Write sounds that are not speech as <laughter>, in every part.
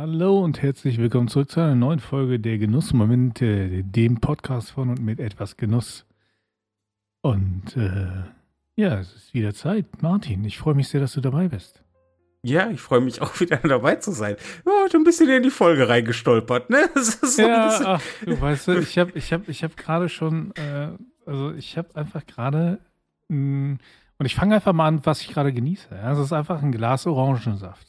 Hallo und herzlich willkommen zurück zu einer neuen Folge der Genussmomente, dem Podcast von und mit etwas Genuss. Und äh, ja, es ist wieder Zeit. Martin, ich freue mich sehr, dass du dabei bist. Ja, ich freue mich auch wieder dabei zu sein. Ja, heute ein bisschen in die Folge reingestolpert, ne? <laughs> Ja, ach, du weißt du, ich habe ich hab, ich hab gerade schon, äh, also ich habe einfach gerade, mm, und ich fange einfach mal an, was ich gerade genieße. Ja, es ist einfach ein Glas Orangensaft.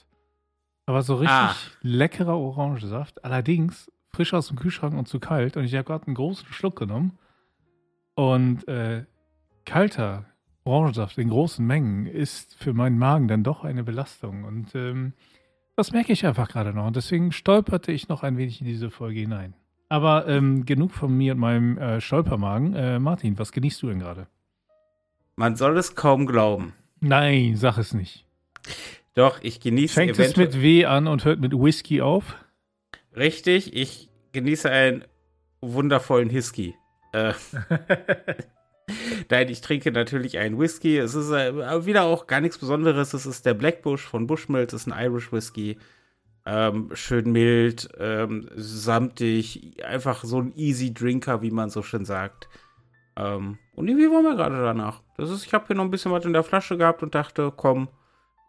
Aber so richtig ah. leckerer Orangensaft. Allerdings frisch aus dem Kühlschrank und zu kalt. Und ich habe gerade einen großen Schluck genommen. Und äh, kalter Orangensaft in großen Mengen ist für meinen Magen dann doch eine Belastung. Und ähm, das merke ich einfach gerade noch. Und deswegen stolperte ich noch ein wenig in diese Folge hinein. Aber ähm, genug von mir und meinem äh, Stolpermagen. Äh, Martin, was genießt du denn gerade? Man soll es kaum glauben. Nein, sag es nicht. Doch, ich genieße. Fängt es mit W an und hört mit Whisky auf? Richtig, ich genieße einen wundervollen Whisky. Äh, <laughs> Nein, ich trinke natürlich einen Whisky. Es ist äh, wieder auch gar nichts Besonderes. Es ist der Blackbush von Bushmills. Es ist ein Irish Whisky. Ähm, schön mild, ähm, samtig, einfach so ein Easy Drinker, wie man so schön sagt. Ähm, und irgendwie waren wir gerade danach. Das ist, ich habe hier noch ein bisschen was in der Flasche gehabt und dachte, komm,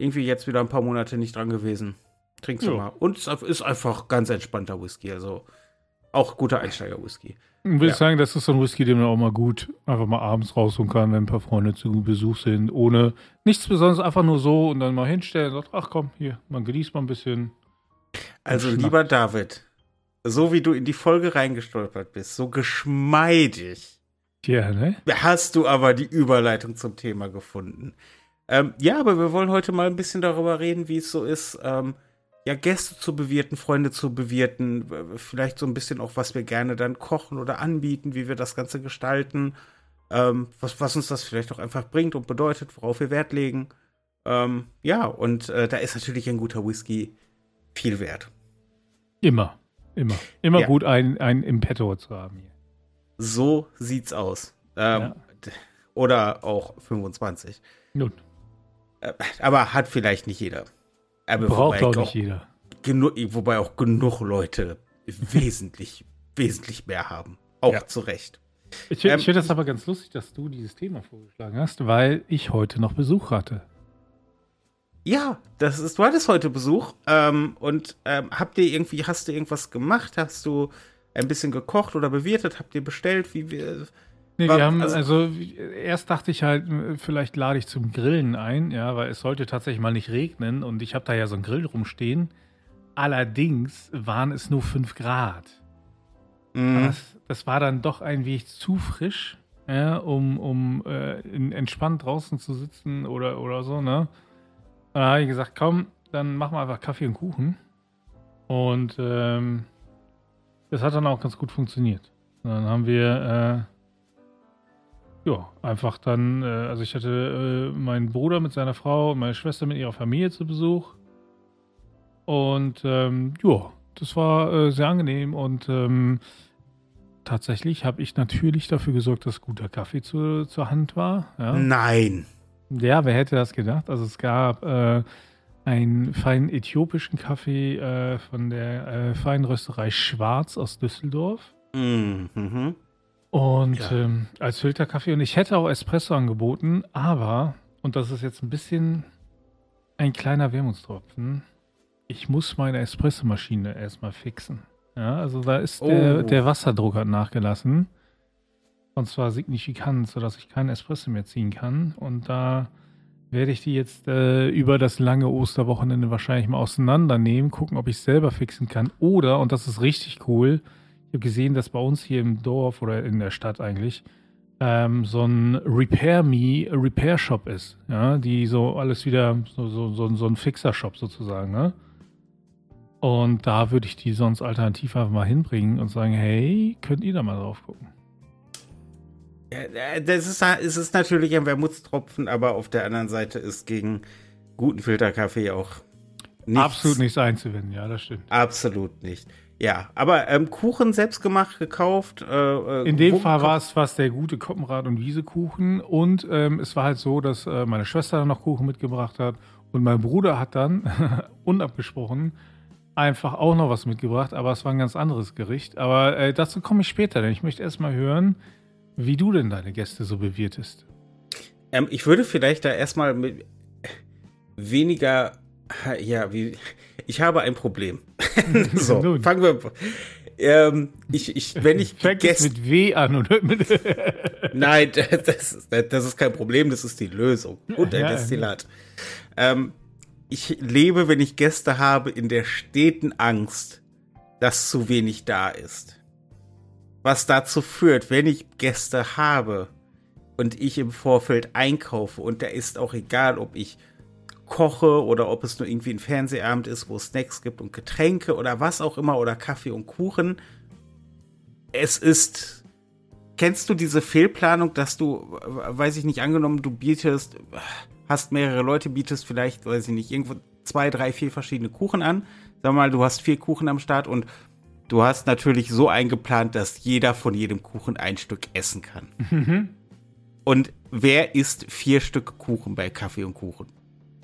irgendwie jetzt wieder ein paar Monate nicht dran gewesen. Trinkst du ja. mal. Und es ist einfach ganz entspannter Whisky. Also auch guter Einsteiger-Whisky. Will ja. sagen, das ist so ein Whisky, den man auch mal gut einfach mal abends rausholen kann, wenn ein paar Freunde zu Besuch sind, ohne nichts Besonderes, einfach nur so und dann mal hinstellen und sagt, ach komm, hier, man genießt mal ein bisschen. Also lieber David, so wie du in die Folge reingestolpert bist, so geschmeidig. Ja, ne? Hast du aber die Überleitung zum Thema gefunden. Ähm, ja, aber wir wollen heute mal ein bisschen darüber reden, wie es so ist, ähm, ja, Gäste zu bewirten, Freunde zu bewirten, vielleicht so ein bisschen auch, was wir gerne dann kochen oder anbieten, wie wir das Ganze gestalten, ähm, was, was uns das vielleicht auch einfach bringt und bedeutet, worauf wir Wert legen. Ähm, ja, und äh, da ist natürlich ein guter Whisky viel wert. Immer, immer. Immer ja. gut, einen, einen im Petto zu haben hier. So sieht's aus. Ähm, ja. Oder auch 25. Nun. Äh, aber hat vielleicht nicht jeder. Aber Braucht auch nicht jeder. Genug, wobei auch genug Leute wesentlich, <laughs> wesentlich mehr haben. Auch ja. zu Recht. Ich, ähm, ich finde das aber ganz lustig, dass du dieses Thema vorgeschlagen hast, weil ich heute noch Besuch hatte. Ja, das ist, du hattest heute Besuch ähm, und ähm, habt ihr irgendwie, hast du irgendwas gemacht? Hast du ein bisschen gekocht oder bewirtet? Habt ihr bestellt? Wie wir, Nee, wir haben, also, also, erst dachte ich halt, vielleicht lade ich zum Grillen ein, ja, weil es sollte tatsächlich mal nicht regnen und ich habe da ja so einen Grill rumstehen. Allerdings waren es nur 5 Grad. Mhm. Das, das, war dann doch ein wenig zu frisch, ja, um, um äh, entspannt draußen zu sitzen oder, oder so, ne? Da habe ich gesagt, komm, dann machen wir einfach Kaffee und Kuchen. Und ähm, das hat dann auch ganz gut funktioniert. Dann haben wir äh, ja, einfach dann, äh, also ich hatte äh, meinen Bruder mit seiner Frau und meine Schwester mit ihrer Familie zu Besuch. Und ähm, ja, das war äh, sehr angenehm und ähm, tatsächlich habe ich natürlich dafür gesorgt, dass guter Kaffee zu, zur Hand war. Ja. Nein. Ja, wer hätte das gedacht? Also es gab äh, einen feinen äthiopischen Kaffee äh, von der äh, feinen Rösterei Schwarz aus Düsseldorf. Mhm. Und ja. ähm, als Filterkaffee. Und ich hätte auch Espresso angeboten, aber, und das ist jetzt ein bisschen ein kleiner Wermutstropfen, ich muss meine Espressomaschine erstmal fixen. Ja, also da ist oh. der, der Wasserdruck hat nachgelassen. Und zwar signifikant, sodass ich keinen Espresso mehr ziehen kann. Und da werde ich die jetzt äh, über das lange Osterwochenende wahrscheinlich mal auseinandernehmen, gucken, ob ich es selber fixen kann. Oder, und das ist richtig cool, ich habe gesehen, dass bei uns hier im Dorf oder in der Stadt eigentlich ähm, so ein Repair Me Repair Shop ist, ja, die so alles wieder so, so, so, so ein Fixer Shop sozusagen, ne? Und da würde ich die sonst alternativ einfach mal hinbringen und sagen, hey, könnt ihr da mal drauf gucken? Ja, das ist, es ist natürlich ein Wermutstropfen, aber auf der anderen Seite ist gegen guten Filterkaffee auch nichts. Absolut nichts einzuwenden, ja, das stimmt. Absolut nicht. Ja, aber ähm, Kuchen selbst gemacht, gekauft. Äh, äh In dem Fall war es was der gute Koppenrad- und Wiesekuchen. Und ähm, es war halt so, dass äh, meine Schwester dann noch Kuchen mitgebracht hat. Und mein Bruder hat dann, <laughs> unabgesprochen, einfach auch noch was mitgebracht, aber es war ein ganz anderes Gericht. Aber äh, dazu komme ich später, denn ich möchte erstmal hören, wie du denn deine Gäste so bewirtest. Ähm, ich würde vielleicht da erstmal mit weniger, ja, wie, ich habe ein Problem. <laughs> so, fangen wir. Ähm, ich, ich, wenn ich Fängt Gäste, mit W an oder mit <laughs> Nein, das, das, ist kein Problem, das ist die Lösung. Und ein ja, Destillat. Ja. Ähm, ich lebe, wenn ich Gäste habe, in der steten Angst, dass zu wenig da ist. Was dazu führt, wenn ich Gäste habe und ich im Vorfeld einkaufe und da ist auch egal, ob ich koche oder ob es nur irgendwie ein Fernsehabend ist, wo es Snacks gibt und Getränke oder was auch immer oder Kaffee und Kuchen. Es ist. Kennst du diese Fehlplanung, dass du, weiß ich nicht, angenommen, du bietest, hast mehrere Leute, bietest vielleicht, weiß ich nicht, irgendwo zwei, drei, vier verschiedene Kuchen an. Sag mal, du hast vier Kuchen am Start und du hast natürlich so eingeplant, dass jeder von jedem Kuchen ein Stück essen kann. Mhm. Und wer isst vier Stück Kuchen bei Kaffee und Kuchen?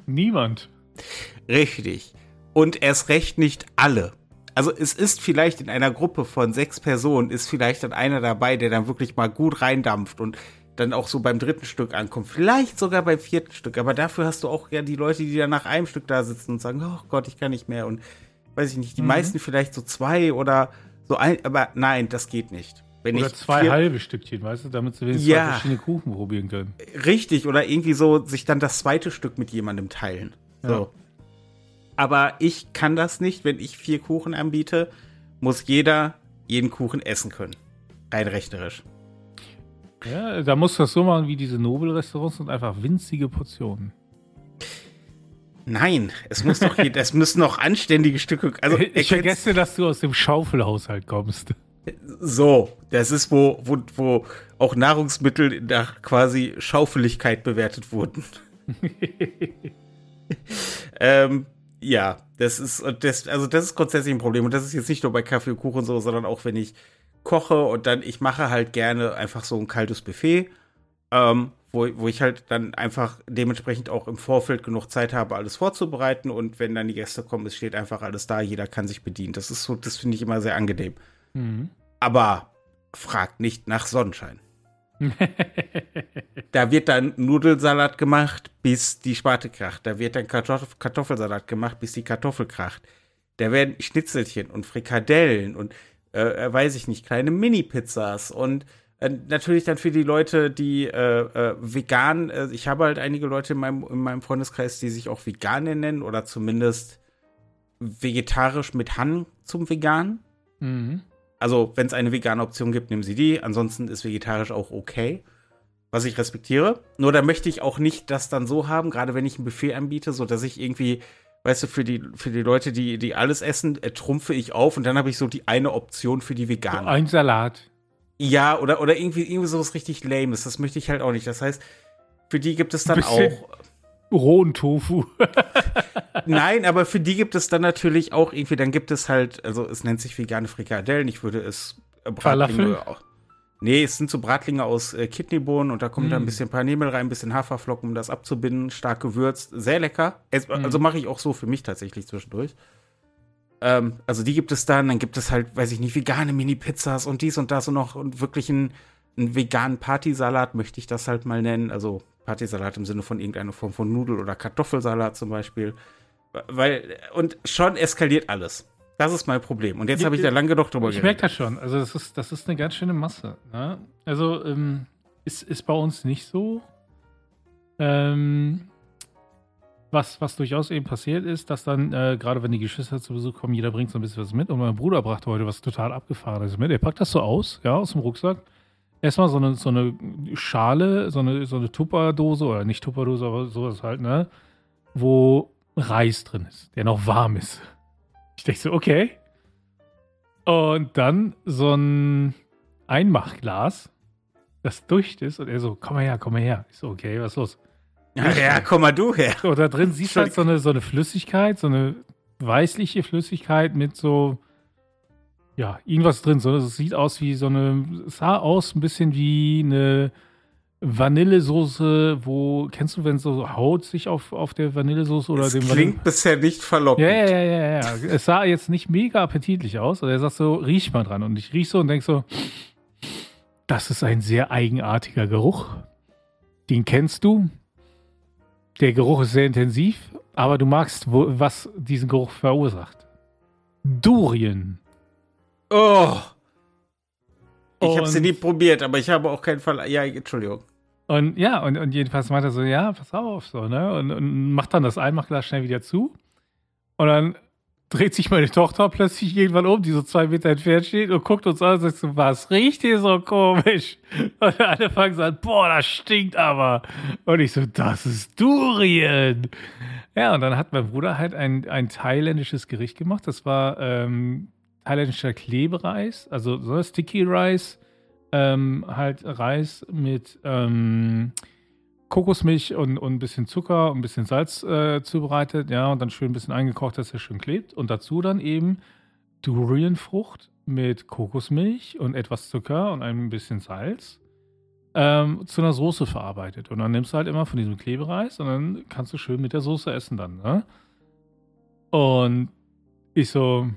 Niemand. Richtig. Und erst recht nicht alle. Also es ist vielleicht in einer Gruppe von sechs Personen, ist vielleicht dann einer dabei, der dann wirklich mal gut reindampft und dann auch so beim dritten Stück ankommt. Vielleicht sogar beim vierten Stück. Aber dafür hast du auch ja die Leute, die dann nach einem Stück da sitzen und sagen, oh Gott, ich kann nicht mehr. Und weiß ich nicht, die mhm. meisten vielleicht so zwei oder so ein, aber nein, das geht nicht. Wenn oder zwei vier, halbe Stückchen, weißt du, damit sie wenigstens ja, zwei verschiedene Kuchen probieren können. Richtig, oder irgendwie so sich dann das zweite Stück mit jemandem teilen. So. Ja. Aber ich kann das nicht, wenn ich vier Kuchen anbiete, muss jeder jeden Kuchen essen können. Rein rechnerisch. Ja, da musst du das so machen wie diese Nobel-Restaurants und einfach winzige Portionen. Nein, es muss doch, <laughs> es müssen noch anständige Stücke. Also ich vergesse, dass du aus dem Schaufelhaushalt kommst. So, das ist, wo, wo, wo auch Nahrungsmittel nach quasi Schaufeligkeit bewertet wurden. <laughs> ähm, ja, das ist, das, also das ist grundsätzlich ein Problem. Und das ist jetzt nicht nur bei Kaffee und Kuchen so, sondern auch wenn ich koche und dann, ich mache halt gerne einfach so ein kaltes Buffet, ähm, wo, wo ich halt dann einfach dementsprechend auch im Vorfeld genug Zeit habe, alles vorzubereiten. Und wenn dann die Gäste kommen, es steht einfach alles da, jeder kann sich bedienen. Das ist so, das finde ich immer sehr angenehm. Mhm. Aber fragt nicht nach Sonnenschein. da wird dann Nudelsalat gemacht, bis die Sparte kracht. Da wird dann Kartoff Kartoffelsalat gemacht, bis die Kartoffel kracht. Da werden Schnitzelchen und Frikadellen und, äh, äh weiß ich nicht, kleine Mini-Pizzas und äh, natürlich dann für die Leute, die äh, äh vegan, ich habe halt einige Leute in meinem, in meinem Freundeskreis, die sich auch vegan nennen oder zumindest vegetarisch mit Hang zum Vegan. Mhm. Also, wenn es eine vegane Option gibt, nehmen Sie die. Ansonsten ist vegetarisch auch okay. Was ich respektiere. Nur da möchte ich auch nicht das dann so haben, gerade wenn ich ein Buffet anbiete, so dass ich irgendwie, weißt du, für die, für die Leute, die, die alles essen, äh, trumpfe ich auf und dann habe ich so die eine Option für die Veganer. Ein Salat. Ja, oder, oder irgendwie, irgendwie sowas richtig Lames. Das möchte ich halt auch nicht. Das heißt, für die gibt es dann auch rohen Tofu. <laughs> Nein, aber für die gibt es dann natürlich auch irgendwie, dann gibt es halt, also es nennt sich vegane Frikadellen, ich würde es äh, Bratlinge auch. Nee, es sind so Bratlinge aus äh, Kidneybohnen und da kommt mm. dann ein bisschen Paniermehl rein, ein bisschen Haferflocken, um das abzubinden, stark gewürzt, sehr lecker. Es, mm. Also mache ich auch so für mich tatsächlich zwischendurch. Ähm, also die gibt es dann, dann gibt es halt, weiß ich nicht, vegane Mini-Pizzas und dies und das und noch und wirklich einen, einen veganen Partysalat möchte ich das halt mal nennen. Also Partysalat im Sinne von irgendeiner Form von Nudel- oder Kartoffelsalat zum Beispiel. Weil, und schon eskaliert alles. Das ist mein Problem. Und jetzt habe ich da lange genug drüber geredet. Ich merke das schon. Also, das ist, das ist eine ganz schöne Masse. Ne? Also, ähm, ist, ist bei uns nicht so. Ähm, was, was durchaus eben passiert ist, dass dann, äh, gerade wenn die Geschwister zu Besuch kommen, jeder bringt so ein bisschen was mit. Und mein Bruder brachte heute was total abgefahrenes mit. Er packt das so aus, ja, aus dem Rucksack erstmal so eine, so eine Schale, so eine, so eine Tupperdose, oder nicht Tupperdose, aber sowas halt, ne? Wo Reis drin ist, der noch warm ist. Ich denke so, okay. Und dann so ein Einmachglas, das durch ist, und er so, komm mal her, komm mal her. Ich so, okay, was ist los? Ja, ja komm mal du her. So, da drin siehst du halt so eine, so eine Flüssigkeit, so eine weißliche Flüssigkeit mit so ja, irgendwas drin. So, es sieht aus wie so eine, es sah aus ein bisschen wie eine Vanillesoße, wo, kennst du, wenn so Haut sich auf, auf der Vanillesoße oder das dem klingt Vanille bisher nicht verlockend. Ja, ja, ja, ja, ja. Es sah jetzt nicht mega appetitlich aus. Also er sagt so, riech mal dran. Und ich riech so und denk so, das ist ein sehr eigenartiger Geruch. Den kennst du. Der Geruch ist sehr intensiv, aber du magst, was diesen Geruch verursacht. Durien. Oh. Ich habe sie nie probiert, aber ich habe auch keinen Fall. Ja, Entschuldigung. Und ja, und, und jedenfalls meint er so, ja, pass auf, so, ne? Und, und macht dann das Einmachglas schnell wieder zu. Und dann dreht sich meine Tochter plötzlich irgendwann um, die so zwei Meter entfernt steht und guckt uns an und sagt so, was riecht hier so komisch? Und alle fangen so an, boah, das stinkt aber. Und ich so, das ist Durien. Ja, und dann hat mein Bruder halt ein, ein thailändisches Gericht gemacht. Das war ähm, thailändischer Klebereis, also so Sticky Rice ähm, halt Reis mit ähm, Kokosmilch und, und ein bisschen Zucker und ein bisschen Salz äh, zubereitet, ja, und dann schön ein bisschen eingekocht, dass er schön klebt. Und dazu dann eben Durianfrucht mit Kokosmilch und etwas Zucker und ein bisschen Salz ähm, zu einer Soße verarbeitet. Und dann nimmst du halt immer von diesem Klebereis und dann kannst du schön mit der Soße essen dann, ne? Und ich so,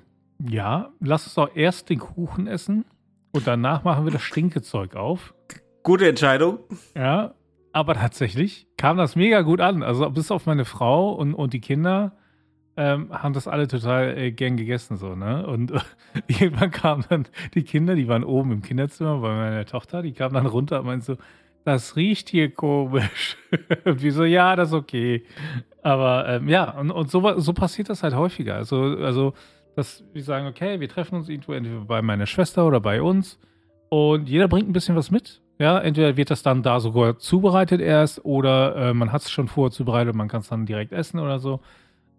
ja, lass uns doch erst den Kuchen essen und danach machen wir das Stinkezeug auf. Gute Entscheidung. Ja, aber tatsächlich kam das mega gut an. Also bis auf meine Frau und, und die Kinder ähm, haben das alle total äh, gern gegessen so, ne? Und äh, <laughs> irgendwann kamen dann die Kinder, die waren oben im Kinderzimmer bei meiner Tochter, die kamen dann runter und meinten so, das riecht hier komisch. <laughs> und wir so, ja, das ist okay. Aber ähm, ja, und, und so, so passiert das halt häufiger. Also, also, dass wir sagen, okay, wir treffen uns irgendwo entweder bei meiner Schwester oder bei uns und jeder bringt ein bisschen was mit. Ja, entweder wird das dann da sogar zubereitet erst oder äh, man hat es schon vorher zubereitet und man kann es dann direkt essen oder so.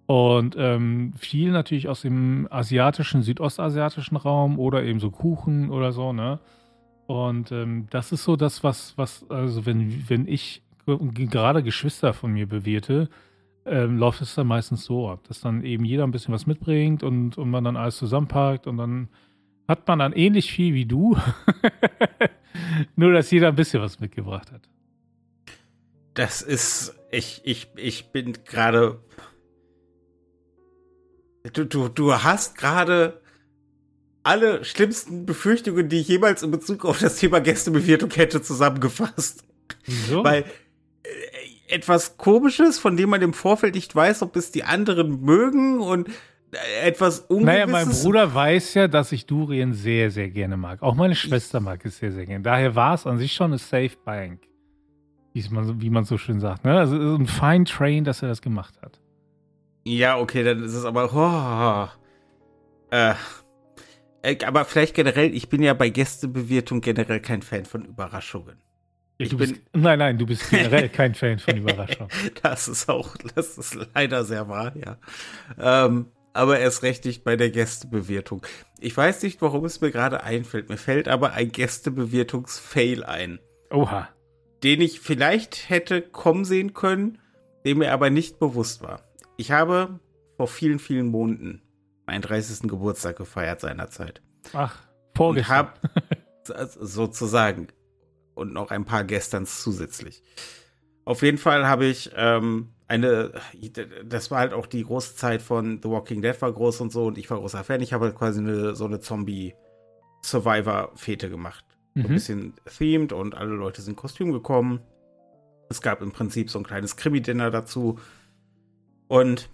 Und ähm, viel natürlich aus dem asiatischen, südostasiatischen Raum oder eben so Kuchen oder so, ne? Und ähm, das ist so das, was, was, also wenn, wenn ich gerade Geschwister von mir bewirte, ähm, läuft es dann meistens so ab, dass dann eben jeder ein bisschen was mitbringt und, und man dann alles zusammenpackt und dann hat man dann ähnlich viel wie du. <laughs> Nur, dass jeder ein bisschen was mitgebracht hat. Das ist. Ich, ich, ich bin gerade. Du, du, du hast gerade alle schlimmsten Befürchtungen, die ich jemals in Bezug auf das Thema Gästebewirtung hätte, zusammengefasst. Wieso? Weil etwas Komisches, von dem man im Vorfeld nicht weiß, ob es die anderen mögen und äh, etwas Ungewisses. naja, mein Bruder weiß ja, dass ich Durien sehr, sehr gerne mag. Auch meine Schwester mag es sehr, sehr gerne. Daher war es an sich schon eine Safe Bank. Wie man, so- schön sagt. Ne? Also ein Fine Train, dass er das gemacht hat. Ja, okay, dann ist es aber. Oh, äh, äh, aber vielleicht generell, ich bin ja bei Gästebewirtung generell kein Fan von Überraschungen. Ja, Ich bin- bist, <laughs> nein, nein, du bist generell <laughs> kein Fan von Überraschung. Das ist auch, das ist leider sehr wahr, ja. Ähm, aber erst recht nicht bei der Gästebewirtung. Ich weiß nicht, warum es mir gerade einfällt. Mir fällt aber ein Gästebewirtungs-Fail ein, Oha. den ich vielleicht hätte kommen sehen können, dem mir aber nicht bewusst war. Ich habe vor vielen, vielen Monaten meinen 30. Geburtstag gefeiert seinerzeit. Ach, Und vorgestern. <laughs> hab sozusagen und noch ein paar gestern zusätzlich. Auf jeden Fall habe ich ähm, eine, das war halt auch die große Zeit von The Walking Dead war groß und so und ich war großer Fan. Ich habe halt quasi eine, so eine Zombie-Survivor-Fete gemacht. So ein Mhm. bisschen themed und alle Leute sind in Kostüm gekommen. Es gab im Prinzip so ein kleines Krimi-Dinner dazu. Und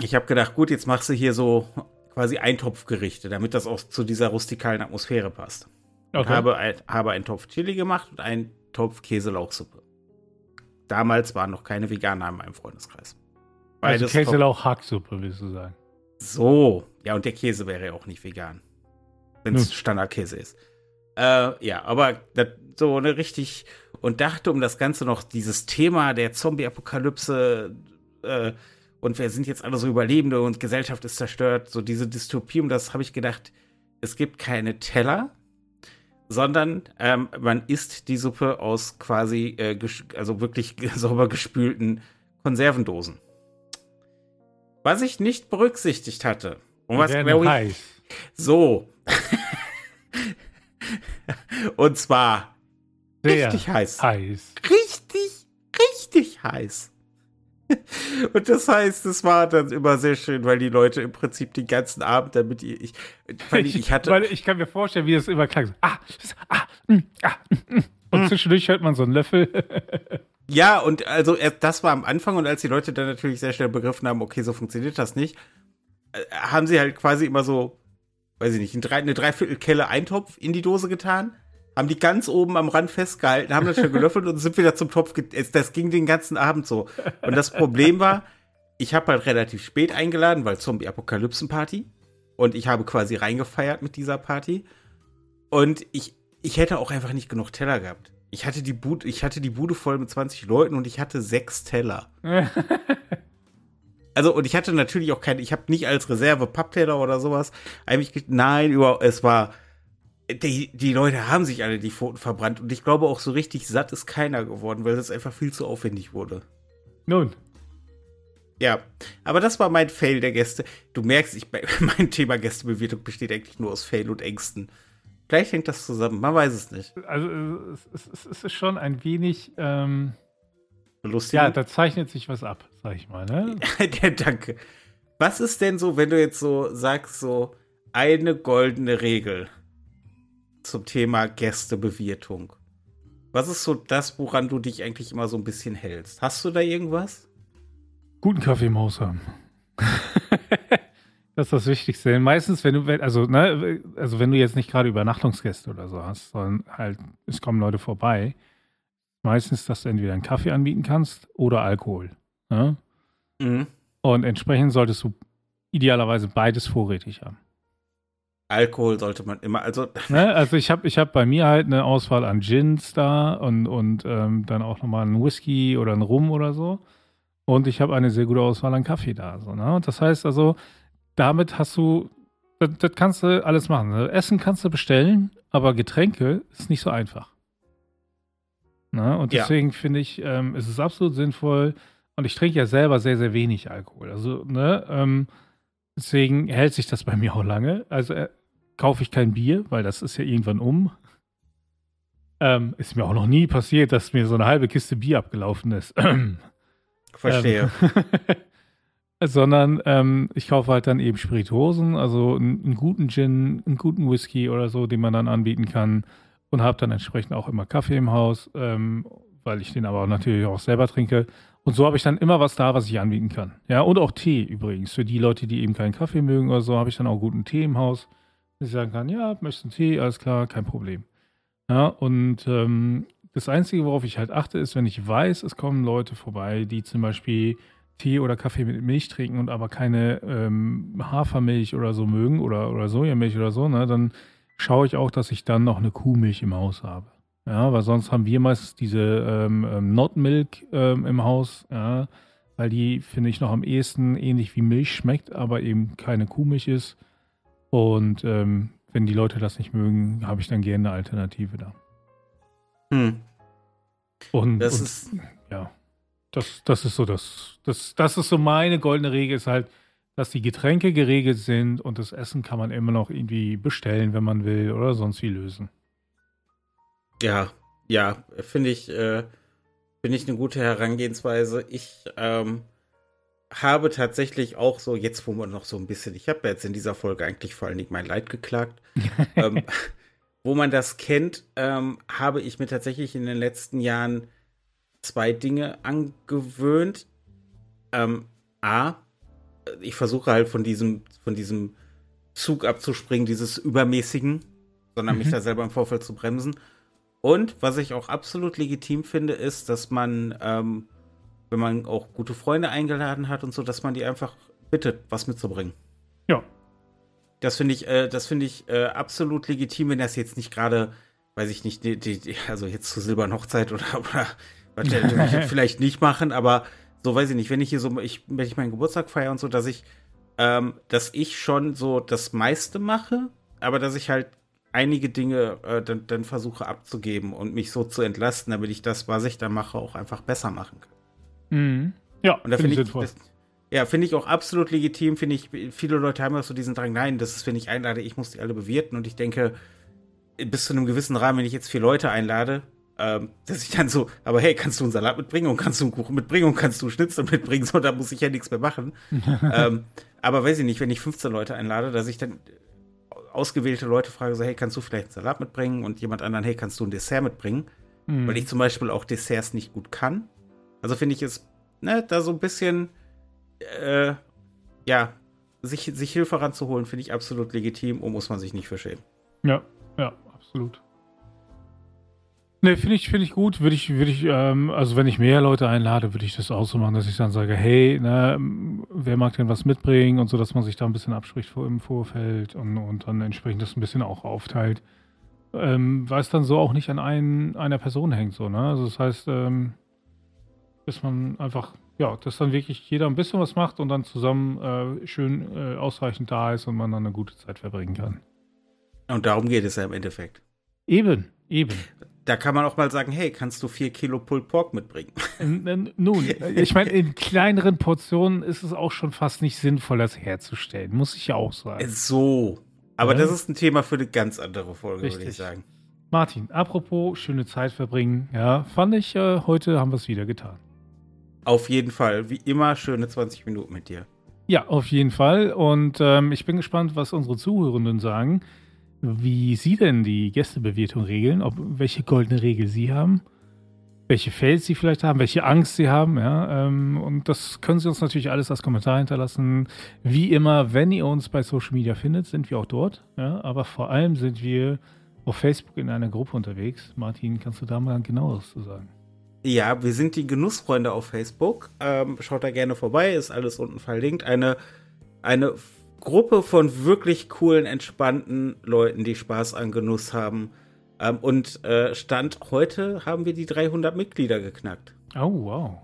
ich habe gedacht, gut, jetzt machst du hier so quasi Eintopfgerichte, damit das auch zu dieser rustikalen Atmosphäre passt. Okay. habe, ein, habe einen Topf Chili gemacht und einen Topf Käselauchsuppe. Damals waren noch keine Veganer in meinem Freundeskreis. also Top- Käselauch Hacksuppe, willst du sagen. so, ja, und der Käse wäre ja auch nicht vegan. Wenn es. Standardkäse ist. Äh, ja, aber das, so eine richtig und dachte um das Ganze noch dieses Thema der Zombie-Apokalypse äh, und wir sind jetzt alle so Überlebende und Gesellschaft ist zerstört, so diese Dystopie, um das habe ich gedacht, es gibt keine Teller, sondern ähm, man isst die Suppe aus quasi, äh, also wirklich <laughs> sauber gespülten Konservendosen. Was ich nicht berücksichtigt hatte. Und was, ich, heiß. so. <laughs> Und zwar Sehr richtig heiß. heiß. heiß. Und das heißt, es war dann immer sehr schön, weil die Leute im Prinzip den ganzen Abend damit ich, weil ich, ich hatte. <laughs> Weil ich kann mir vorstellen, wie das immer klang. Ah, ah, mm, ah, mm, mm. und hm. zwischendurch hört man so einen Löffel. <laughs> ja, und also das war am Anfang und als die Leute dann natürlich sehr schnell begriffen haben, okay, so funktioniert das nicht, äh, haben sie halt quasi immer so, weiß ich nicht, eine Dreiviertelkelle Eintopf in die Dose getan haben die ganz oben am Rand festgehalten, haben das schon gelöffelt und sind wieder zum Topf. Das ging den ganzen Abend so. Und das Problem war, ich habe halt relativ spät eingeladen, weil Zombie-Apokalypsen-Party. Und ich habe quasi reingefeiert mit dieser Party. Und ich, ich hätte auch einfach nicht genug Teller gehabt. Ich hatte die Bude, ich hatte die Bude voll mit 20 Leuten und ich hatte sechs Teller. <laughs> also, und ich hatte natürlich auch keine, ich habe nicht als Reserve Pappteller oder sowas. Eigentlich, nein, über, es war, die, die Leute haben sich alle die Pfoten verbrannt und ich glaube auch so richtig satt ist keiner geworden, weil das einfach viel zu aufwendig wurde. Nun. Ja, aber das war mein Fail der Gäste. Du merkst, ich, <laughs> mein Thema Gästebewirtung besteht eigentlich nur aus Fail und Ängsten. Vielleicht hängt das zusammen, man weiß es nicht. Also es, es, es ist schon ein wenig ähm, lustig. Ja, da zeichnet sich was ab, sag ich mal. Ne? <laughs> ja, danke. Was ist denn so, wenn du jetzt so sagst, so eine goldene Regel? Zum Thema Gästebewirtung. Was ist so das, woran du dich eigentlich immer so ein bisschen hältst? Hast du da irgendwas? Guten Kaffee im Haus haben. <laughs> das ist das Wichtigste. Meistens, wenn du, also, ne, also wenn du jetzt nicht gerade Übernachtungsgäste oder so hast, sondern halt, es kommen Leute vorbei, meistens, dass du entweder einen Kaffee anbieten kannst oder Alkohol. Ne? Mhm. Und entsprechend solltest du idealerweise beides vorrätig haben. Alkohol sollte man immer, also. <laughs> Ne, also ich habe ich hab bei mir halt eine Auswahl an Gins da und, und ähm, dann auch nochmal einen Whisky oder einen Rum oder so. Und ich habe eine sehr gute Auswahl an Kaffee da. So, ne? Und das heißt also, damit hast du, das, das kannst du alles machen. Ne? Essen kannst du bestellen, aber Getränke ist nicht so einfach. Ne? Und deswegen ja. finde ich, ähm, ist es absolut sinnvoll, und ich trinke ja selber sehr, sehr wenig Alkohol. Also, ne, ähm, Deswegen hält sich das bei mir auch lange. Also äh, kaufe ich kein Bier, weil das ist ja irgendwann um. Ähm, ist mir auch noch nie passiert, dass mir so eine halbe Kiste Bier abgelaufen ist. <clears throat> Verstehe. Ähm, <laughs> sondern ähm, ich kaufe halt dann eben Spirituosen, also einen, einen, guten Gin, einen guten Whisky oder so, den man dann anbieten kann und habe dann entsprechend auch immer Kaffee im Haus, ähm, weil ich den aber natürlich auch selber trinke und so habe ich dann immer was da, was ich anbieten kann. Ja, und auch Tee übrigens. Für die Leute, die eben keinen Kaffee mögen oder so, habe ich dann auch guten Tee im Haus. Dass ich sagen kann, ja, möchtest einen Tee, alles klar, kein Problem. Ja, und ähm, das Einzige, worauf ich halt achte, ist, wenn ich weiß, es kommen Leute vorbei, die zum Beispiel Tee oder Kaffee mit Milch trinken und aber keine ähm, Hafermilch oder so mögen oder, oder Sojamilch oder so, ne, dann schaue ich auch, dass ich dann noch eine Kuhmilch im Haus habe. Ja, weil sonst haben wir meistens diese ähm, ähm, Not Milk ähm, im Haus, ja, weil die, finde ich, noch am ehesten ähnlich wie Milch schmeckt, aber eben keine Kuhmilch ist. Und ähm, wenn die Leute das nicht mögen, habe ich dann gerne eine Alternative da. Hm. Und, das und, ist. Ja. Das, das ist so das, das. Das ist so meine goldene Regel, ist halt, dass die Getränke geregelt sind und das Essen kann man immer noch irgendwie bestellen, wenn man will oder sonst wie lösen. Ja, ja, finde ich, äh, finde ich eine gute Herangehensweise. Ich ähm, habe tatsächlich auch so, jetzt wo man noch so ein bisschen, ich habe jetzt in dieser Folge eigentlich vor allen Dingen mein Leid geklagt, <laughs> ähm, wo man das kennt, ähm, habe ich mir tatsächlich in den letzten Jahren zwei Dinge angewöhnt. Ähm, A, ich versuche halt von diesem, von diesem Zug abzuspringen, dieses Übermäßigen, sondern mhm. mich da selber im Vorfeld zu bremsen. Und was ich auch absolut legitim finde, ist, dass man, ähm, wenn man auch gute Freunde eingeladen hat und so, dass man die einfach bittet, was mitzubringen. Ja. Das finde ich, äh, das finde ich äh, absolut legitim, wenn das jetzt nicht gerade, weiß ich nicht, die, die, also jetzt zur Silbernen Hochzeit oder, <laughs> oder was ich <laughs> vielleicht nicht machen, aber so weiß ich nicht, wenn ich hier so, ich, wenn ich meinen Geburtstag feiere und so, dass ich, ähm, dass ich schon so das meiste mache, aber dass ich halt einige Dinge äh, dann, dann, versuche abzugeben und mich so zu entlasten, damit ich das, was ich da mache, auch einfach besser machen kann. Mhm. Ja, und da finde ich, das, ja, finde ich auch absolut legitim. Finde ich, viele Leute haben auch so diesen Drang, nein, das ist, wenn ich einlade, ich muss die alle bewirten. Und ich denke, bis zu einem gewissen Rahmen, wenn ich jetzt vier Leute einlade, ähm, dass ich dann so, aber hey, kannst du einen Salat mitbringen und kannst du einen Kuchen mitbringen und kannst du Schnitzel mitbringen, <laughs> so, da muss ich ja nichts mehr machen. <laughs> ähm, aber weiß ich nicht, wenn ich 15 Leute einlade, dass ich dann ausgewählte Leute frage, so, hey, kannst du vielleicht einen Salat mitbringen und jemand anderen, hey, kannst du ein Dessert mitbringen? Mhm. Weil ich zum Beispiel auch Desserts nicht gut kann. Also finde ich es, ne, da so ein bisschen, äh, ja, sich, sich Hilfe ranzuholen, finde ich absolut legitim und muss man sich nicht für schämen. Ja, ja, absolut. Ne, finde ich, finde ich gut. Würde ich, würde ich, ähm, also wenn ich mehr Leute einlade, würde ich das auch so machen, dass ich dann sage, hey, ne, wer mag denn was mitbringen und so, dass man sich da ein bisschen abspricht vor, im Vorfeld und, und dann entsprechend das ein bisschen auch aufteilt. Ähm, weil es dann so auch nicht an ein, einer Person hängt, so, ne? Also das heißt, ähm, dass man einfach, ja, dass dann wirklich jeder ein bisschen was macht und dann zusammen äh, schön äh, ausreichend da ist und man dann eine gute Zeit verbringen kann. Und darum geht es ja im Endeffekt. Eben, eben da kann man auch mal sagen, hey, kannst du vier Kilo Pulled Pork mitbringen? <laughs> Nun, ich meine, in kleineren Portionen ist es auch schon fast nicht sinnvoll, das herzustellen, muss ich ja auch sagen. So. Aber ja. das ist ein Thema für eine ganz andere Folge, Richtig. würde ich sagen. Martin, apropos schöne Zeit verbringen, ja, fand ich, äh, heute haben wir es wieder getan. Auf jeden Fall, wie immer, schöne 20 Minuten mit dir. Ja, auf jeden Fall. Und ähm, ich bin gespannt, was unsere Zuhörenden sagen wie Sie denn die Gästebewirtung regeln, ob welche goldene Regel Sie haben, welche Fails Sie vielleicht haben, welche Angst Sie haben, ja. Ähm, und das können Sie uns natürlich alles als Kommentar hinterlassen. Wie immer, wenn ihr uns bei Social Media findet, sind wir auch dort, ja. Aber vor allem sind wir auf Facebook in einer Gruppe unterwegs. Martin, kannst du da mal genaueres zu sagen? Ja, wir sind die Genussfreunde auf Facebook. Ähm, schaut da gerne vorbei, ist alles unten verlinkt. Eine, eine Gruppe von wirklich coolen, entspannten Leuten, die Spaß an Genuss haben. Ähm, und äh, Stand heute haben wir die 300 Mitglieder geknackt. Oh, wow.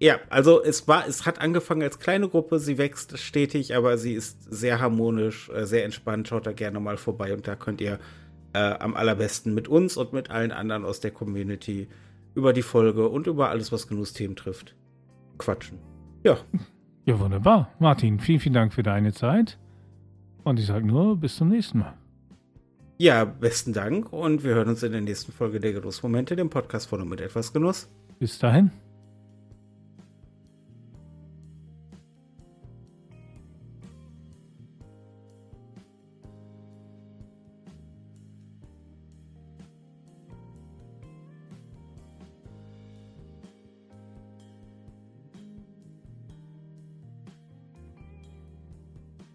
Ja, also es war, es hat angefangen als kleine Gruppe, sie wächst stetig, aber sie ist sehr harmonisch, äh, sehr entspannt. Schaut da gerne mal vorbei und da könnt ihr äh, am allerbesten mit uns und mit allen anderen aus der Community über die Folge und über alles, was Genussthemen trifft, quatschen. Ja. <laughs> Ja, wunderbar. Martin, vielen, vielen Dank für deine Zeit. Und ich sage nur, bis zum nächsten Mal. Ja, besten Dank und wir hören uns in der nächsten Folge der Genussmomente, dem Podcast von und mit etwas Genuss. Bis dahin.